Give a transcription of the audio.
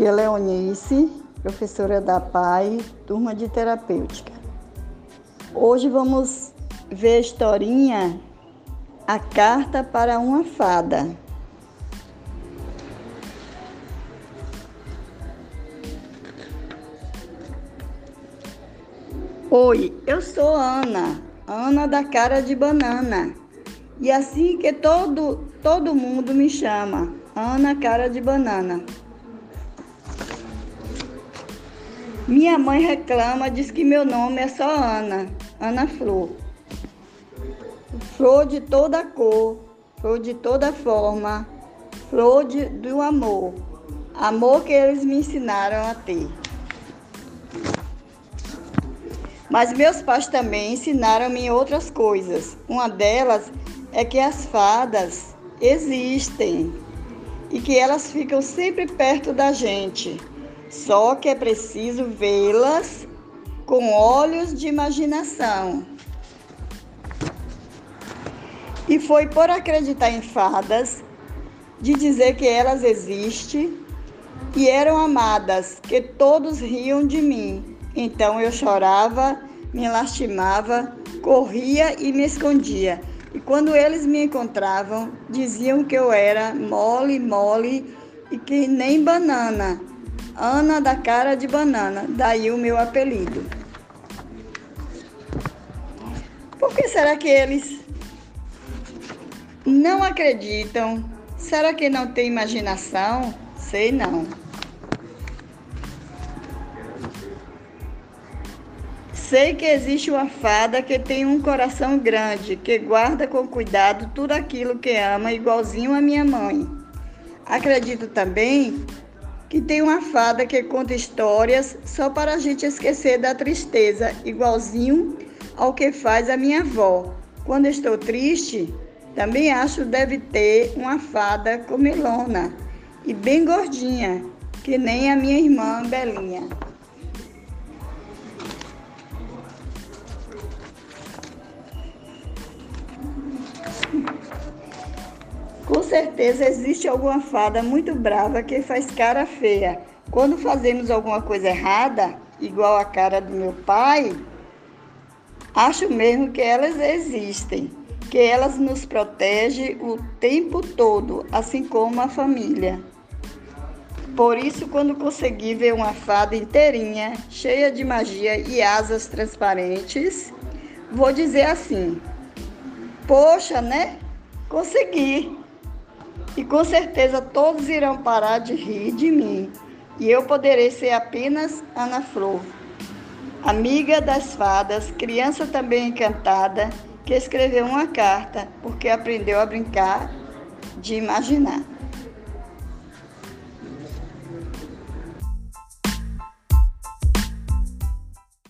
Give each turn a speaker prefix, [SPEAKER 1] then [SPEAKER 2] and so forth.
[SPEAKER 1] Aqui é Leonice, professora da PAI, turma de terapêutica. Hoje vamos ver a historinha A Carta para uma Fada. Oi, eu sou Ana, Ana da cara de banana. E assim que todo todo mundo me chama, Ana cara de banana. Minha mãe reclama, diz que meu nome é só Ana, Ana Flor. Flor de toda cor, flor de toda forma, flor de, do amor, amor que eles me ensinaram a ter. Mas meus pais também ensinaram-me outras coisas. Uma delas é que as fadas existem e que elas ficam sempre perto da gente. Só que é preciso vê-las com olhos de imaginação. E foi por acreditar em fadas, de dizer que elas existem e eram amadas, que todos riam de mim. Então eu chorava, me lastimava, corria e me escondia. E quando eles me encontravam, diziam que eu era mole, mole e que nem banana Ana da cara de banana, daí o meu apelido. Por que será que eles não acreditam? Será que não tem imaginação? Sei não. Sei que existe uma fada que tem um coração grande, que guarda com cuidado tudo aquilo que ama, igualzinho a minha mãe. Acredito também que tem uma fada que conta histórias só para a gente esquecer da tristeza, igualzinho ao que faz a minha avó. Quando estou triste, também acho deve ter uma fada comelona e bem gordinha, que nem a minha irmã Belinha. Certeza existe alguma fada muito brava que faz cara feia. Quando fazemos alguma coisa errada, igual a cara do meu pai, acho mesmo que elas existem, que elas nos protegem o tempo todo, assim como a família. Por isso, quando consegui ver uma fada inteirinha, cheia de magia e asas transparentes, vou dizer assim: Poxa, né? Consegui! E com certeza todos irão parar de rir de mim. E eu poderei ser apenas Ana Flor, amiga das fadas, criança também encantada, que escreveu uma carta porque aprendeu a brincar de imaginar.